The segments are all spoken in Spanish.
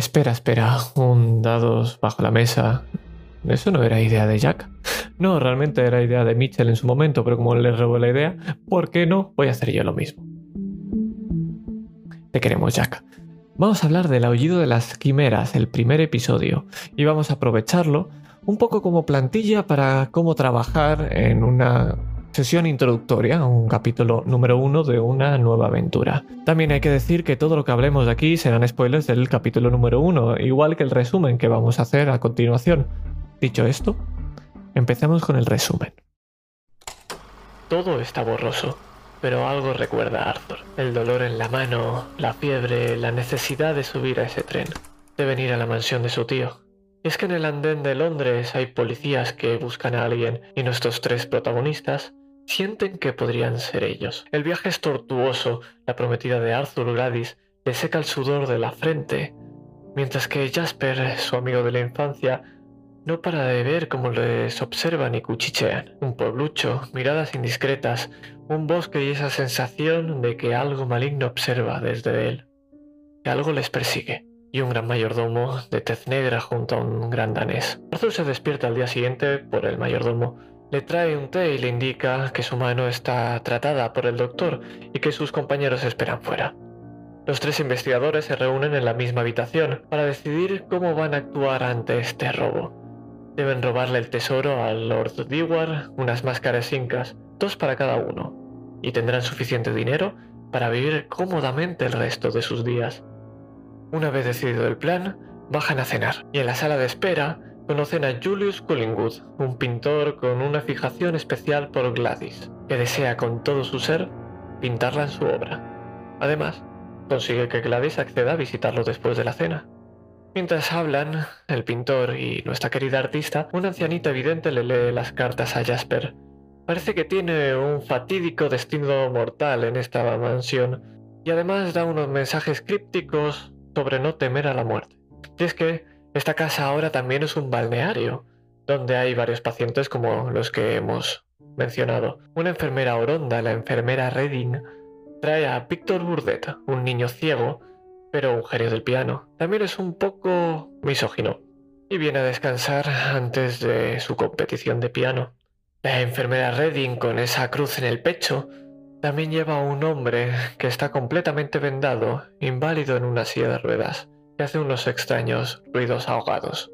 Espera, espera, un dados bajo la mesa. Eso no era idea de Jack. No, realmente era idea de Mitchell en su momento, pero como le robó la idea, ¿por qué no? Voy a hacer yo lo mismo. Te queremos, Jack. Vamos a hablar del aullido de las quimeras, el primer episodio, y vamos a aprovecharlo un poco como plantilla para cómo trabajar en una sesión introductoria, un capítulo número uno de una nueva aventura. También hay que decir que todo lo que hablemos aquí serán spoilers del capítulo número uno, igual que el resumen que vamos a hacer a continuación. Dicho esto, empecemos con el resumen. Todo está borroso, pero algo recuerda a Arthur. El dolor en la mano, la fiebre, la necesidad de subir a ese tren, de venir a la mansión de su tío. Es que en el andén de Londres hay policías que buscan a alguien y nuestros tres protagonistas sienten que podrían ser ellos. El viaje es tortuoso, la prometida de Arthur Gladys le seca el sudor de la frente, mientras que Jasper, su amigo de la infancia, no para de ver cómo les observan y cuchichean. Un pueblucho, miradas indiscretas, un bosque y esa sensación de que algo maligno observa desde él, que algo les persigue y un gran mayordomo de tez negra junto a un gran danés. Arthur se despierta al día siguiente por el mayordomo. Le trae un té y le indica que su mano está tratada por el doctor y que sus compañeros esperan fuera. Los tres investigadores se reúnen en la misma habitación para decidir cómo van a actuar ante este robo. Deben robarle el tesoro al Lord Dewar, unas máscaras incas, dos para cada uno, y tendrán suficiente dinero para vivir cómodamente el resto de sus días. Una vez decidido el plan, bajan a cenar y en la sala de espera conocen a Julius Collingwood, un pintor con una fijación especial por Gladys, que desea con todo su ser pintarla en su obra. Además, consigue que Gladys acceda a visitarlo después de la cena. Mientras hablan, el pintor y nuestra querida artista, una ancianita evidente le lee las cartas a Jasper. Parece que tiene un fatídico destino mortal en esta mansión, y además da unos mensajes crípticos sobre no temer a la muerte. Y es que esta casa ahora también es un balneario, donde hay varios pacientes como los que hemos mencionado. Una enfermera oronda, la enfermera Redding, trae a Víctor Burdett, un niño ciego, pero un genio del piano. También es un poco misógino y viene a descansar antes de su competición de piano. La enfermera Redding, con esa cruz en el pecho, también lleva a un hombre que está completamente vendado, inválido en una silla de ruedas, que hace unos extraños ruidos ahogados.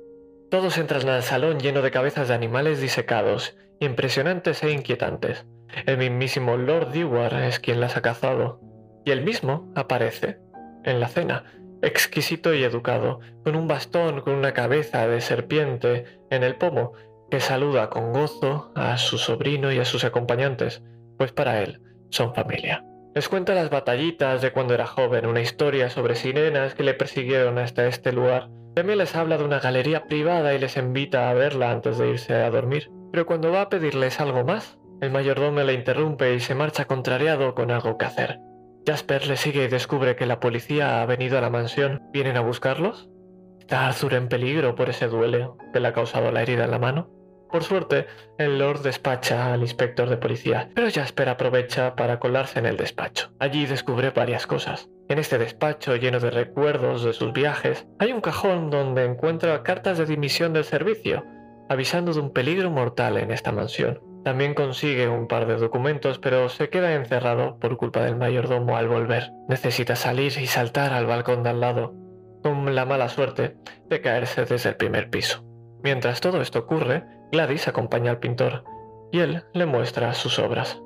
Todos entran al salón lleno de cabezas de animales disecados, impresionantes e inquietantes. El mismísimo Lord Dewar es quien las ha cazado, y él mismo aparece en la cena, exquisito y educado, con un bastón con una cabeza de serpiente en el pomo, que saluda con gozo a su sobrino y a sus acompañantes, pues para él son familia. Les cuenta las batallitas de cuando era joven, una historia sobre sirenas que le persiguieron hasta este lugar. También les habla de una galería privada y les invita a verla antes de irse a dormir. Pero cuando va a pedirles algo más, el mayordomo le interrumpe y se marcha contrariado con algo que hacer. Jasper le sigue y descubre que la policía ha venido a la mansión. ¿Vienen a buscarlos? ¿Está Arthur en peligro por ese duelo que le ha causado la herida en la mano? Por suerte, el Lord despacha al inspector de policía, pero Jasper aprovecha para colarse en el despacho. Allí descubre varias cosas. En este despacho lleno de recuerdos de sus viajes, hay un cajón donde encuentra cartas de dimisión del servicio, avisando de un peligro mortal en esta mansión. También consigue un par de documentos, pero se queda encerrado por culpa del mayordomo al volver. Necesita salir y saltar al balcón de al lado, con la mala suerte de caerse desde el primer piso. Mientras todo esto ocurre, Gladys acompaña al pintor y él le muestra sus obras.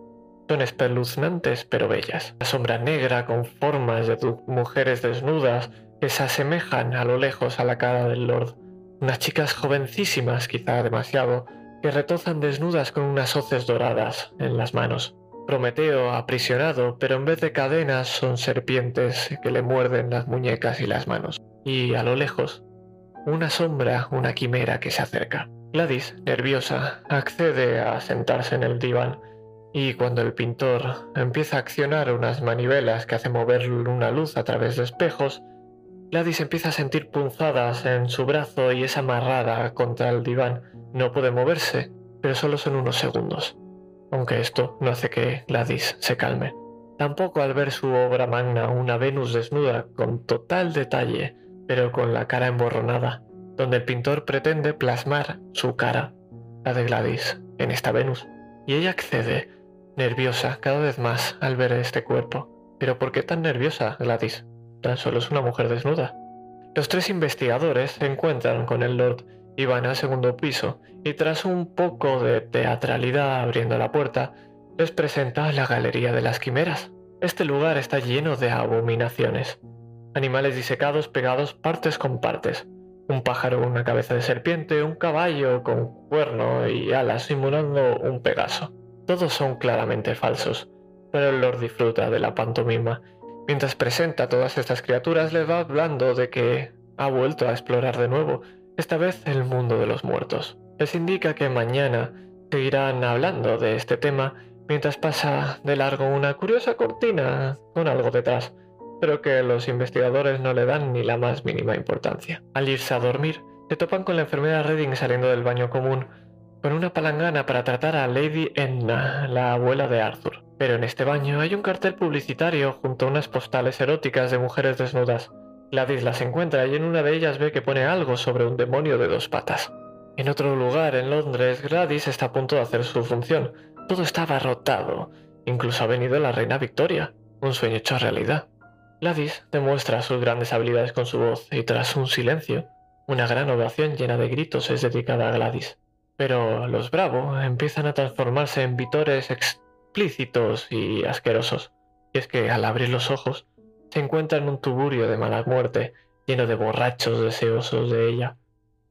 Son espeluznantes pero bellas. La sombra negra con formas de mujeres desnudas que se asemejan a lo lejos a la cara del Lord. Unas chicas jovencísimas, quizá demasiado, que retozan desnudas con unas hoces doradas en las manos. Prometeo aprisionado, pero en vez de cadenas son serpientes que le muerden las muñecas y las manos. Y a lo lejos, una sombra, una quimera que se acerca. Gladys, nerviosa, accede a sentarse en el diván y cuando el pintor empieza a accionar unas manivelas que hacen mover una luz a través de espejos, Gladys empieza a sentir punzadas en su brazo y es amarrada contra el diván. No puede moverse, pero solo son unos segundos, aunque esto no hace que Gladys se calme. Tampoco al ver su obra magna, una Venus desnuda con total detalle, pero con la cara emborronada, donde el pintor pretende plasmar su cara, la de Gladys, en esta Venus. Y ella accede, nerviosa cada vez más al ver este cuerpo. Pero ¿por qué tan nerviosa, Gladys? Tan solo es una mujer desnuda. Los tres investigadores se encuentran con el Lord y van al segundo piso, y tras un poco de teatralidad abriendo la puerta, les presenta la Galería de las Quimeras. Este lugar está lleno de abominaciones. Animales disecados pegados partes con partes. Un pájaro con una cabeza de serpiente, un caballo con cuerno y alas simulando un pegaso. Todos son claramente falsos, pero el Lord disfruta de la pantomima. Mientras presenta todas estas criaturas les va hablando de que ha vuelto a explorar de nuevo, esta vez el mundo de los muertos. Les indica que mañana seguirán hablando de este tema mientras pasa de largo una curiosa cortina con algo detrás, pero que los investigadores no le dan ni la más mínima importancia. Al irse a dormir, se topan con la enfermera Redding saliendo del baño común, con una palangana para tratar a Lady Edna, la abuela de Arthur. Pero en este baño hay un cartel publicitario junto a unas postales eróticas de mujeres desnudas. Gladys las encuentra y en una de ellas ve que pone algo sobre un demonio de dos patas. En otro lugar, en Londres, Gladys está a punto de hacer su función, todo estaba rotado. Incluso ha venido la reina Victoria, un sueño hecho realidad. Gladys demuestra sus grandes habilidades con su voz y tras un silencio, una gran ovación llena de gritos es dedicada a Gladys. Pero los Bravo empiezan a transformarse en vitores explícitos y asquerosos. Y es que al abrir los ojos, se encuentra en un tuburio de mala muerte, lleno de borrachos deseosos de ella.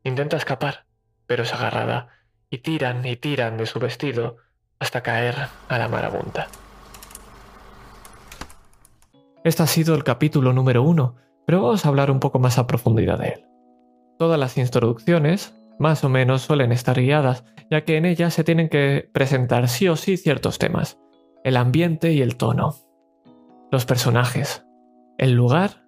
Intenta escapar, pero es agarrada, y tiran y tiran de su vestido, hasta caer a la marabunta. Este ha sido el capítulo número uno, pero vamos a hablar un poco más a profundidad de él. Todas las introducciones, más o menos, suelen estar guiadas, ya que en ellas se tienen que presentar sí o sí ciertos temas, el ambiente y el tono, los personajes, el lugar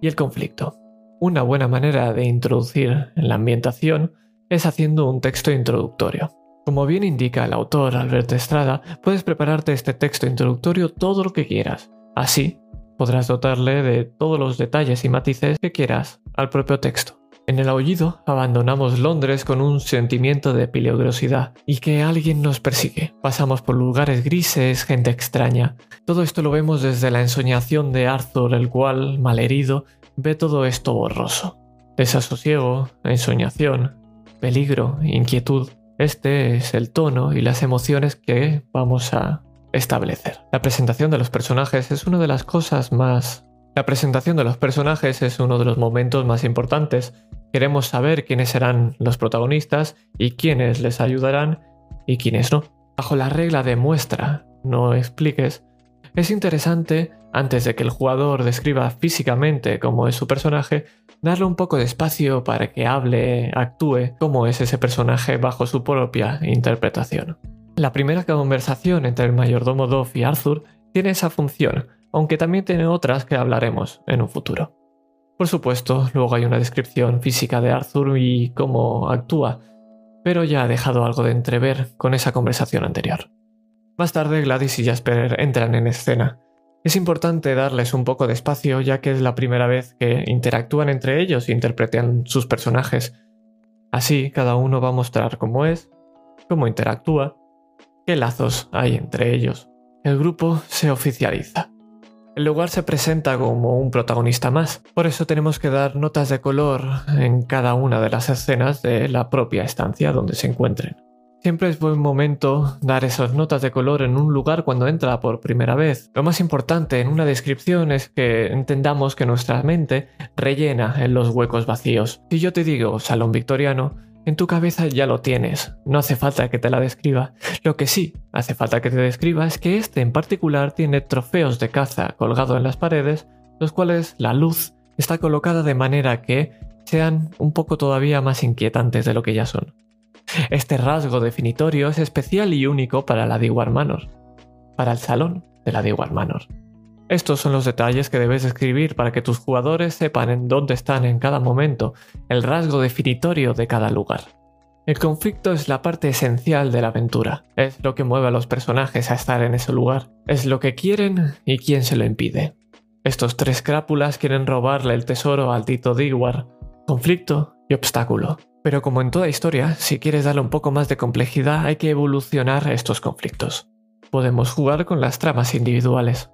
y el conflicto. Una buena manera de introducir en la ambientación es haciendo un texto introductorio. Como bien indica el autor Alberto Estrada, puedes prepararte este texto introductorio todo lo que quieras. Así, podrás dotarle de todos los detalles y matices que quieras al propio texto. En el aullido abandonamos Londres con un sentimiento de peligrosidad y que alguien nos persigue. Pasamos por lugares grises, gente extraña. Todo esto lo vemos desde la ensoñación de Arthur, el cual, malherido, ve todo esto borroso. Desasosiego, ensoñación, peligro, inquietud. Este es el tono y las emociones que vamos a establecer. La presentación de los personajes es una de las cosas más... La presentación de los personajes es uno de los momentos más importantes. Queremos saber quiénes serán los protagonistas y quiénes les ayudarán y quiénes no. Bajo la regla de muestra, no expliques, es interesante, antes de que el jugador describa físicamente cómo es su personaje, darle un poco de espacio para que hable, actúe cómo es ese personaje bajo su propia interpretación. La primera conversación entre el mayordomo Dove y Arthur tiene esa función, aunque también tiene otras que hablaremos en un futuro. Por supuesto, luego hay una descripción física de Arthur y cómo actúa, pero ya ha dejado algo de entrever con esa conversación anterior. Más tarde Gladys y Jasper entran en escena, es importante darles un poco de espacio ya que es la primera vez que interactúan entre ellos e interpretan sus personajes. Así cada uno va a mostrar cómo es, cómo interactúa, qué lazos hay entre ellos. El grupo se oficializa. El lugar se presenta como un protagonista más, por eso tenemos que dar notas de color en cada una de las escenas de la propia estancia donde se encuentren. Siempre es buen momento dar esas notas de color en un lugar cuando entra por primera vez. Lo más importante en una descripción es que entendamos que nuestra mente rellena en los huecos vacíos. Si yo te digo salón victoriano, en tu cabeza ya lo tienes, no hace falta que te la describa. Lo que sí hace falta que te describa es que este en particular tiene trofeos de caza colgados en las paredes, los cuales la luz está colocada de manera que sean un poco todavía más inquietantes de lo que ya son. Este rasgo definitorio es especial y único para la Dewar Manor, para el salón de la Dewar Manor. Estos son los detalles que debes escribir para que tus jugadores sepan en dónde están en cada momento, el rasgo definitorio de cada lugar. El conflicto es la parte esencial de la aventura, es lo que mueve a los personajes a estar en ese lugar, es lo que quieren y quién se lo impide. Estos tres crápulas quieren robarle el tesoro al Tito Diwar. Conflicto y obstáculo. Pero como en toda historia, si quieres darle un poco más de complejidad hay que evolucionar estos conflictos. Podemos jugar con las tramas individuales.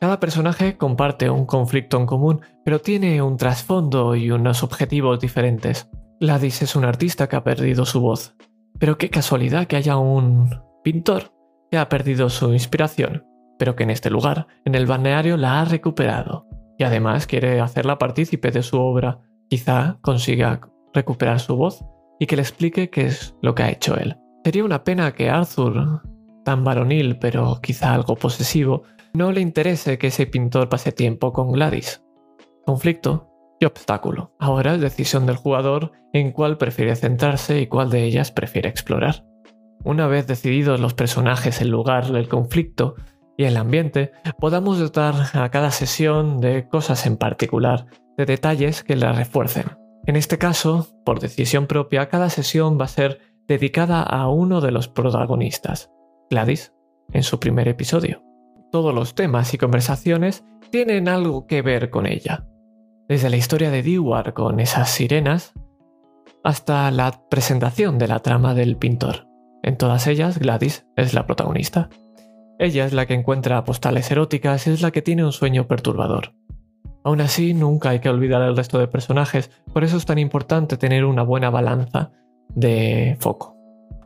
Cada personaje comparte un conflicto en común, pero tiene un trasfondo y unos objetivos diferentes. Gladys es un artista que ha perdido su voz, pero qué casualidad que haya un pintor que ha perdido su inspiración, pero que en este lugar, en el balneario, la ha recuperado, y además quiere hacerla partícipe de su obra. Quizá consiga recuperar su voz y que le explique qué es lo que ha hecho él. Sería una pena que Arthur, tan varonil pero quizá algo posesivo, no le interese que ese pintor pase tiempo con Gladys. Conflicto y obstáculo. Ahora es decisión del jugador en cuál prefiere centrarse y cuál de ellas prefiere explorar. Una vez decididos los personajes, el lugar, el conflicto y el ambiente, podamos dotar a cada sesión de cosas en particular, de detalles que la refuercen. En este caso, por decisión propia, cada sesión va a ser dedicada a uno de los protagonistas, Gladys, en su primer episodio. Todos los temas y conversaciones tienen algo que ver con ella. Desde la historia de Dewar con esas sirenas, hasta la presentación de la trama del pintor. En todas ellas, Gladys es la protagonista. Ella es la que encuentra postales eróticas y es la que tiene un sueño perturbador. Aún así, nunca hay que olvidar al resto de personajes, por eso es tan importante tener una buena balanza de foco.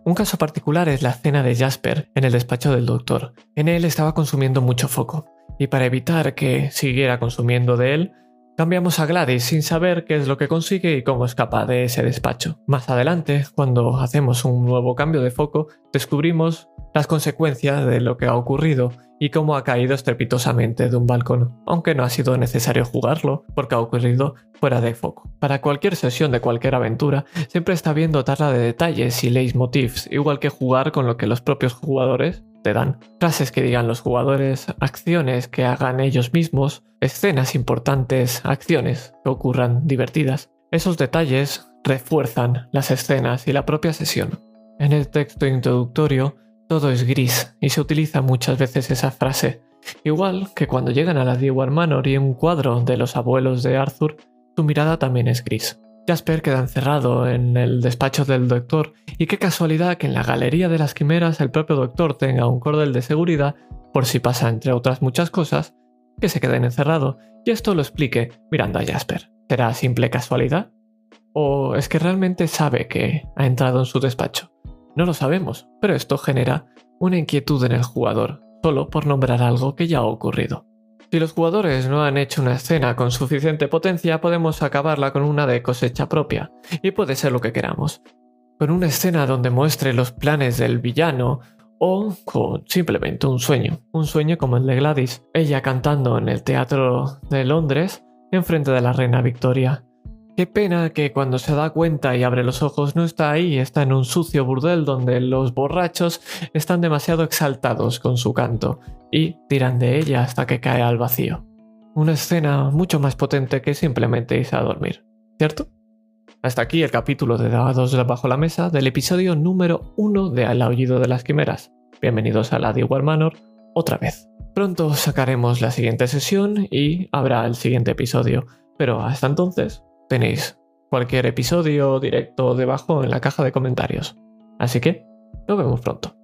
Un caso particular es la escena de Jasper en el despacho del doctor. En él estaba consumiendo mucho foco, y para evitar que siguiera consumiendo de él, cambiamos a Gladys sin saber qué es lo que consigue y cómo escapa de ese despacho. Más adelante, cuando hacemos un nuevo cambio de foco, descubrimos las consecuencias de lo que ha ocurrido y cómo ha caído estrepitosamente de un balcón, aunque no ha sido necesario jugarlo porque ha ocurrido fuera de foco. Para cualquier sesión de cualquier aventura, siempre está bien dotarla de detalles y leitmotivs, igual que jugar con lo que los propios jugadores te dan. Frases que digan los jugadores, acciones que hagan ellos mismos, escenas importantes, acciones que ocurran divertidas. Esos detalles refuerzan las escenas y la propia sesión. En el texto introductorio todo es gris y se utiliza muchas veces esa frase. Igual que cuando llegan a la Dewar Manor y un cuadro de los abuelos de Arthur, su mirada también es gris. Jasper queda encerrado en el despacho del doctor y qué casualidad que en la galería de las quimeras el propio doctor tenga un cordel de seguridad por si pasa entre otras muchas cosas, que se queden encerrado y esto lo explique mirando a Jasper. ¿Será simple casualidad? ¿O es que realmente sabe que ha entrado en su despacho? No lo sabemos, pero esto genera una inquietud en el jugador, solo por nombrar algo que ya ha ocurrido. Si los jugadores no han hecho una escena con suficiente potencia, podemos acabarla con una de cosecha propia, y puede ser lo que queramos. Con una escena donde muestre los planes del villano, o con simplemente un sueño, un sueño como el de Gladys, ella cantando en el Teatro de Londres, enfrente de la Reina Victoria, Qué pena que cuando se da cuenta y abre los ojos no está ahí, está en un sucio burdel donde los borrachos están demasiado exaltados con su canto y tiran de ella hasta que cae al vacío. Una escena mucho más potente que simplemente irse a dormir, ¿cierto? Hasta aquí el capítulo de Dados bajo la mesa del episodio número 1 de Al aullido de las quimeras. Bienvenidos a la War Manor otra vez. Pronto sacaremos la siguiente sesión y habrá el siguiente episodio, pero hasta entonces tenéis cualquier episodio directo debajo en la caja de comentarios. Así que nos vemos pronto.